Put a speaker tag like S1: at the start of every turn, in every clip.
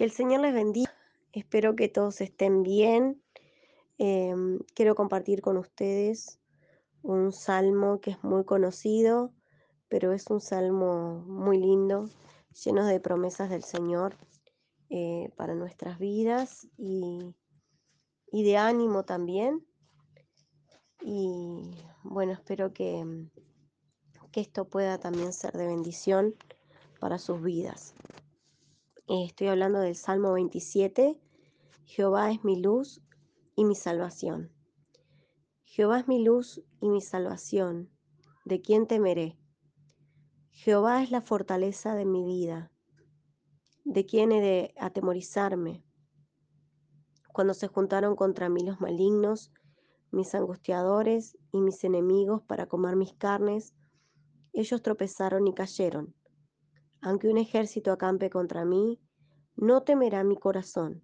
S1: Que el Señor les bendiga. Espero que todos estén bien. Em, quiero compartir con ustedes un salmo que es muy conocido, pero es un salmo muy lindo, lleno de promesas del Señor eh, para nuestras vidas y, y de ánimo también. Y bueno, espero que, que esto pueda también ser de bendición para sus vidas. Eh, estoy hablando del Salmo 27. Jehová es mi luz y mi salvación. Jehová es mi luz y mi salvación. ¿De quién temeré? Jehová es la fortaleza de mi vida. ¿De quién he de atemorizarme? Cuando se juntaron contra mí los malignos, mis angustiadores y mis enemigos para comer mis carnes, ellos tropezaron y cayeron. Aunque un ejército acampe contra mí, no temerá mi corazón.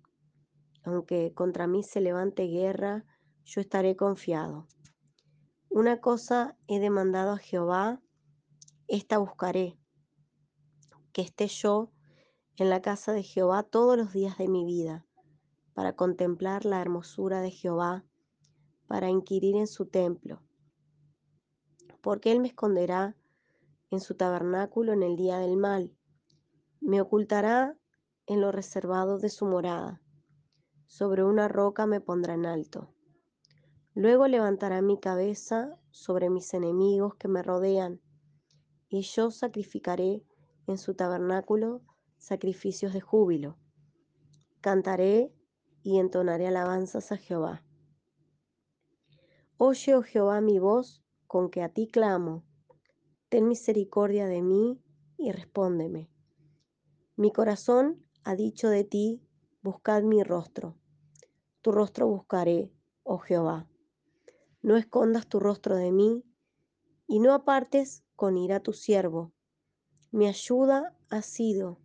S1: Aunque contra mí se levante guerra, yo estaré confiado. Una cosa he demandado a Jehová, esta buscaré, que esté yo en la casa de Jehová todos los días de mi vida, para contemplar la hermosura de Jehová, para inquirir en su templo. Porque Él me esconderá en su tabernáculo en el día del mal. Me ocultará en lo reservado de su morada. Sobre una roca me pondrá en alto. Luego levantará mi cabeza sobre mis enemigos que me rodean, y yo sacrificaré en su tabernáculo sacrificios de júbilo. Cantaré y entonaré alabanzas a Jehová. Oye, oh Jehová, mi voz, con que a ti clamo ten misericordia de mí y respóndeme. Mi corazón ha dicho de ti, buscad mi rostro. Tu rostro buscaré, oh Jehová. No escondas tu rostro de mí, y no apartes con ira tu siervo. Mi ayuda ha sido,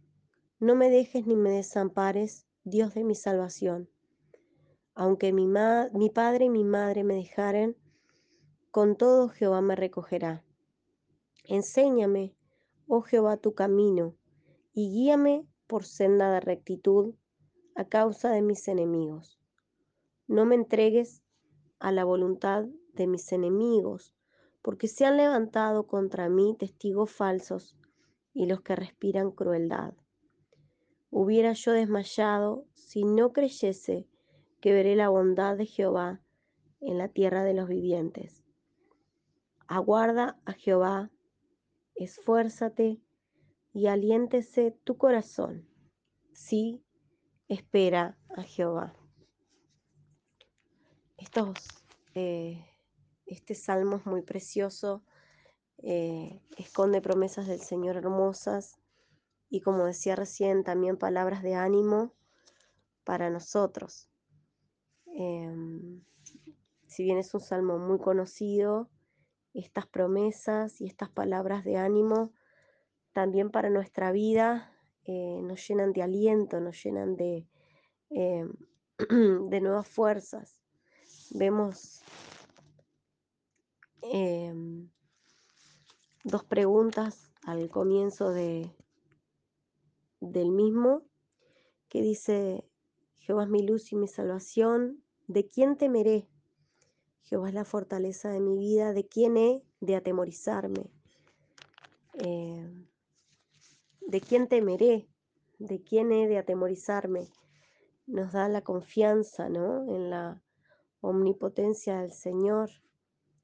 S1: no me dejes ni me desampares, Dios de mi salvación. Aunque mi, mi padre y mi madre me dejaren, con todo Jehová me recogerá. Enséñame, oh Jehová, tu camino, y guíame por senda de rectitud a causa de mis enemigos. No me entregues a la voluntad de mis enemigos, porque se han levantado contra mí testigos falsos y los que respiran crueldad. Hubiera yo desmayado si no creyese que veré la bondad de Jehová en la tierra de los vivientes. Aguarda a Jehová esfuérzate y aliéntese tu corazón. Sí, espera a Jehová. Eh, este salmo es muy precioso, eh, esconde promesas del Señor hermosas y como decía recién, también palabras de ánimo para nosotros. Em, si bien es un salmo muy conocido, estas promesas y estas palabras de ánimo también para nuestra vida eh, nos llenan de aliento, nos llenan de, eh, de nuevas fuerzas. Vemos em, dos preguntas al comienzo de, del mismo que dice, Jehová es mi luz y mi salvación, ¿de quién temeré? Jehová es la fortaleza de mi vida, ¿de quién he de atemorizarme? Eh, ¿De quién temeré? ¿De quién he de atemorizarme? Nos da la confianza ¿no? en la omnipotencia del Señor,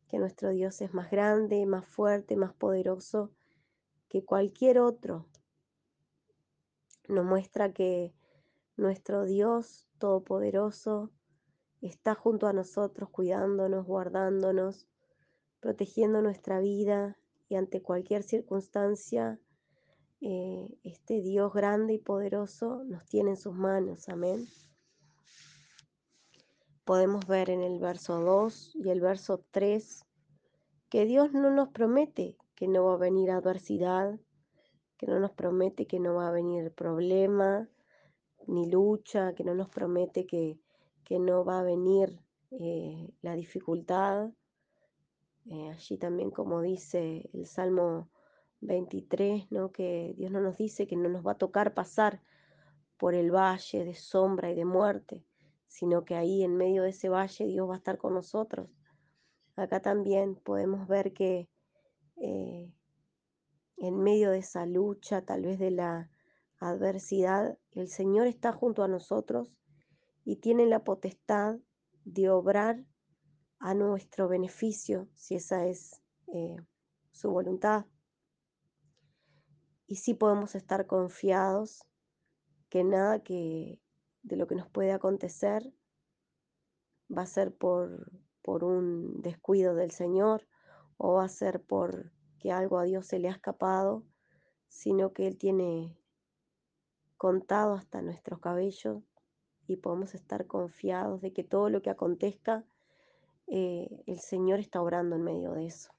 S1: que nuestro Dios es más grande, más fuerte, más poderoso que cualquier otro. Nos muestra que nuestro Dios Todopoderoso está junto a nosotros, cuidándonos, guardándonos, protegiendo nuestra vida y ante cualquier circunstancia, eh, este Dios grande y poderoso nos tiene en sus manos. Amén. Podemos ver en el verso 2 y el verso 3 que Dios no nos promete que no va a venir adversidad, que no nos promete que no va a venir problema ni lucha, que no nos promete que que no va a venir eh, la dificultad. Eh, allí también, como dice el Salmo 23, ¿no? que Dios no nos dice que no nos va a tocar pasar por el valle de sombra y de muerte, sino que ahí en medio de ese valle Dios va a estar con nosotros. Acá también podemos ver que eh, en medio de esa lucha, tal vez de la adversidad, el Señor está junto a nosotros y tiene la potestad de obrar a nuestro beneficio, si esa es eh, su voluntad. Y sí podemos estar confiados que nada que de lo que nos puede acontecer va a ser por, por un descuido del Señor o va a ser por que algo a Dios se le ha escapado, sino que Él tiene contado hasta nuestros cabellos y podemos estar confiados de que todo lo que acontezca, eh, el Señor está obrando en medio de eso.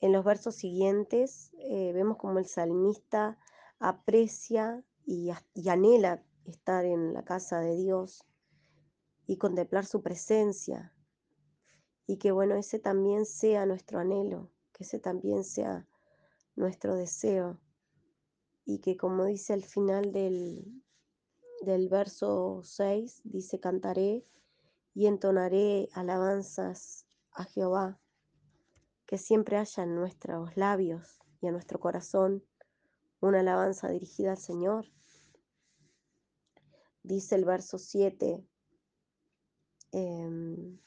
S1: En los versos siguientes eh, vemos como el salmista aprecia y, y anhela estar en la casa de Dios y contemplar su presencia. Y que bueno, ese también sea nuestro anhelo, que ese también sea nuestro deseo. Y que como dice al final del, del verso 6, dice, cantaré y entonaré alabanzas a Jehová, que siempre haya en nuestros labios y en nuestro corazón una alabanza dirigida al Señor. Dice el verso 7, eh,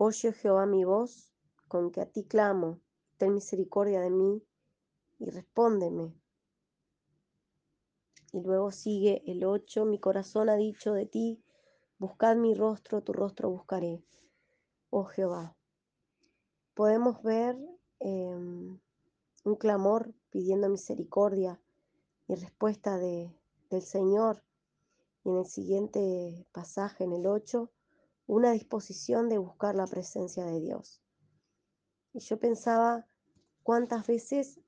S1: Oye Jehová mi voz, con que a ti clamo, ten misericordia de mí y respóndeme. Y luego sigue el 8, mi corazón ha dicho de ti, buscad mi rostro, tu rostro buscaré, oh Jehová. Podemos ver eh, un clamor pidiendo misericordia y respuesta de, del Señor. Y en el siguiente pasaje, en el 8, una disposición de buscar la presencia de Dios. Y yo pensaba cuántas veces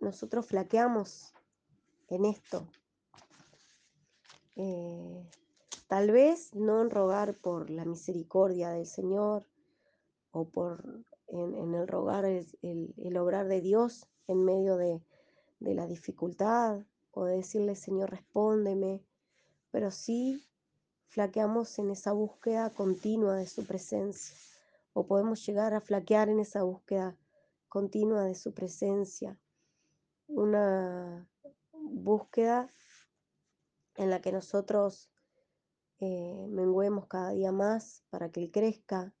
S1: nosotros flaqueamos en esto. Eh, tal vez no en rogar por la misericordia del Señor o por en, el rogar el, el, el, obrar de Dios en medio de, de la dificultad o de decirle Señor respóndeme, pero sí flaqueamos en esa búsqueda continua de su presencia o podemos llegar a flaquear en esa búsqueda continua de su presencia. Una búsqueda en la que nosotros eh, menguemos cada día más para que Él crezca,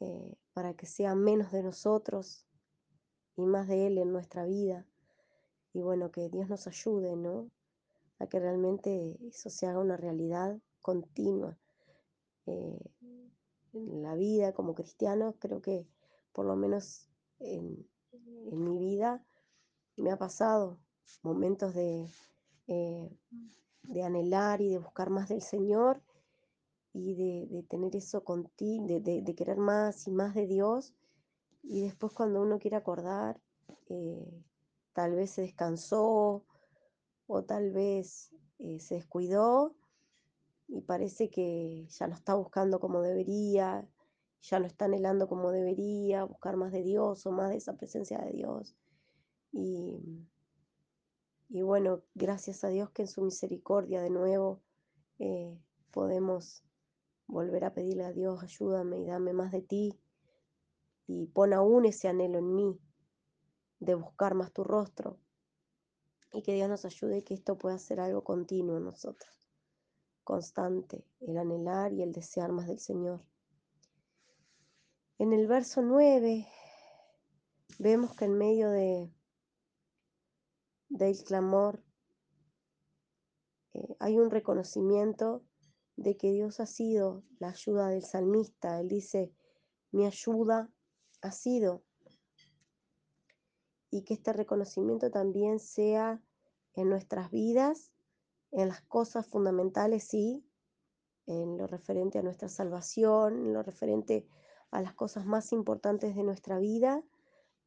S1: eh, para que sea menos de nosotros y más de Él en nuestra vida. Y bueno, que Dios nos ayude, ¿no? A que realmente eso se haga una realidad continua. Eh, en la vida como cristiano, creo que por lo menos en, en mi vida me ha pasado momentos de, eh, de anhelar y de buscar más del Señor y de, de tener eso continuo, de, de, de, querer más y más de Dios. Y después cuando uno quiere acordar, eh, tal vez se descansó o tal vez eh, se descuidó y parece que ya no está buscando como debería, ya no está anhelando como debería, buscar más de Dios o más de esa presencia de Dios. Y, y bueno, gracias a Dios que en su misericordia de nuevo eh, podemos volver a pedirle a Dios, ayúdame y dame más de ti. Y pon aún ese anhelo en mí de buscar más tu rostro. Y que Dios nos ayude que esto pueda ser algo continuo en nosotros, constante, el anhelar y el desear más del Señor. En el verso 9 vemos que en medio de, del clamor eh, hay un reconocimiento de que Dios ha sido la ayuda del salmista. Él dice, mi ayuda ha sido. Y que este reconocimiento también sea en nuestras vidas, en las cosas fundamentales, sí, en lo referente a nuestra salvación, en lo referente a las cosas más importantes de nuestra vida,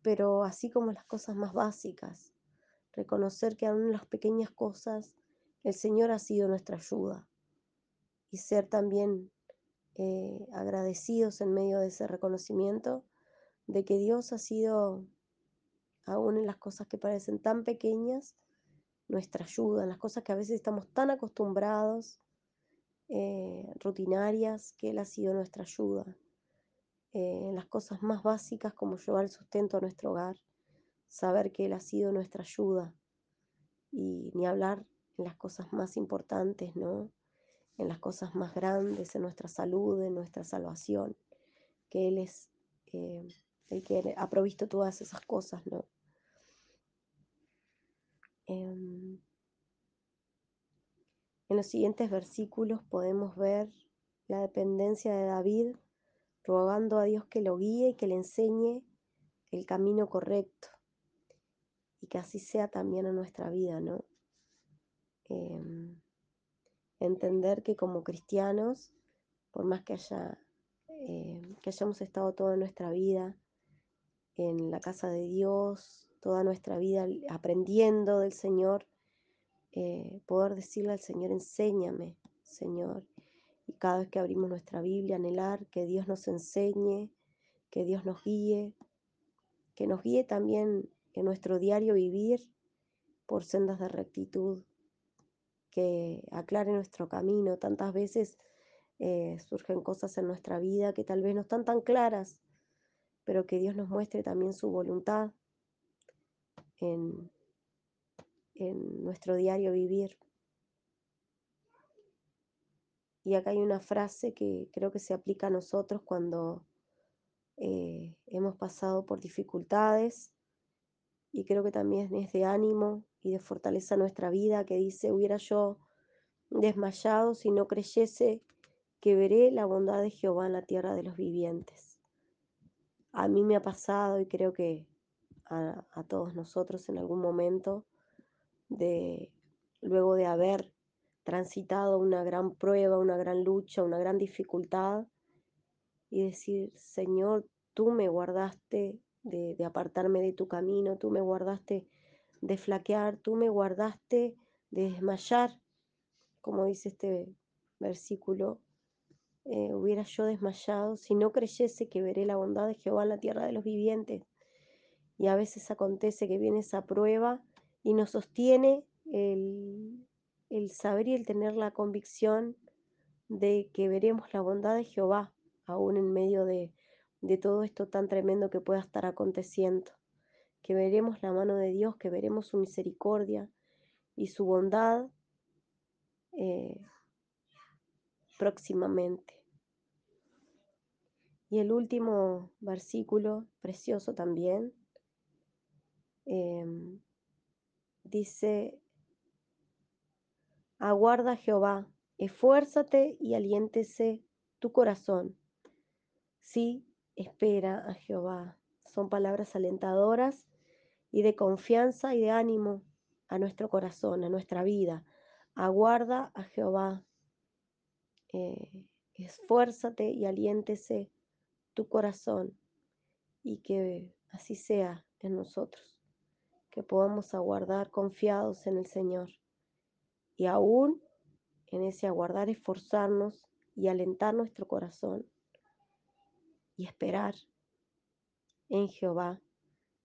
S1: pero así como las cosas más básicas. Reconocer que aún en las pequeñas cosas el Señor ha sido nuestra ayuda. Y ser también eh, agradecidos en medio de ese reconocimiento de que Dios ha sido aún en las cosas que parecen tan pequeñas, nuestra ayuda, en las cosas que a veces estamos tan acostumbrados, eh, rutinarias, que Él ha sido nuestra ayuda, eh, en las cosas más básicas como llevar el sustento a nuestro hogar, saber que Él ha sido nuestra ayuda y ni hablar en las cosas más importantes, ¿no? En las cosas más grandes, en nuestra salud, en nuestra salvación, que Él es eh, el que ha provisto todas esas cosas, ¿no? Em, en los siguientes versículos podemos ver la dependencia de David rogando a Dios que lo guíe y que le enseñe el camino correcto y que así sea también en nuestra vida, ¿no? Em, entender que como cristianos, por más que haya em, que hayamos estado toda nuestra vida en la casa de Dios, toda nuestra vida aprendiendo del Señor, eh, poder decirle al Señor, enséñame, Señor. Y cada vez que abrimos nuestra Biblia, anhelar que Dios nos enseñe, que Dios nos guíe, que nos guíe también en nuestro diario vivir por sendas de rectitud, que aclare nuestro camino. Tantas veces eh, surgen cosas en nuestra vida que tal vez no están tan claras, pero que Dios nos muestre también su voluntad en, nuestro diario vivir. Y acá hay una frase que creo que se aplica a nosotros cuando eh, hemos pasado por dificultades y creo que también es de ánimo y de fortaleza nuestra vida, que dice, hubiera yo desmayado si no creyese que veré la bondad de Jehová en la tierra de los vivientes. A mí me ha pasado y creo que a, a todos nosotros en algún momento, de luego de haber transitado una gran prueba, una gran lucha, una gran dificultad, y decir, Señor, tú me guardaste de, apartarme de tu camino, tú me guardaste de flaquear, tú me guardaste de desmayar, como dice este versículo, eh, hubiera yo desmayado si no creyese que veré la bondad de Jehová en la tierra de los vivientes. Y a veces acontece que viene esa prueba y nos sostiene el, el saber y el tener la convicción de que veremos la bondad de Jehová aún en medio de, de todo esto tan tremendo que pueda estar aconteciendo, que veremos la mano de Dios, que veremos su misericordia y su bondad eh, próximamente. Y el último versículo, precioso también, em, dice, aguarda Jehová, esfuérzate y aliéntese tu corazón. Sí, espera a Jehová. Son palabras alentadoras y de confianza y de ánimo a nuestro corazón, a nuestra vida. Aguarda a Jehová. Eh, esfuérzate y aliéntese tu corazón y que así sea en nosotros, que podamos aguardar confiados en el Señor y aún en ese aguardar esforzarnos y alentar nuestro corazón y esperar en Jehová,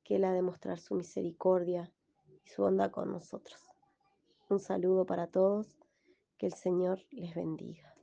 S1: que Él ha de mostrar su misericordia y su bondad con nosotros. Un saludo para todos, que el Señor les bendiga.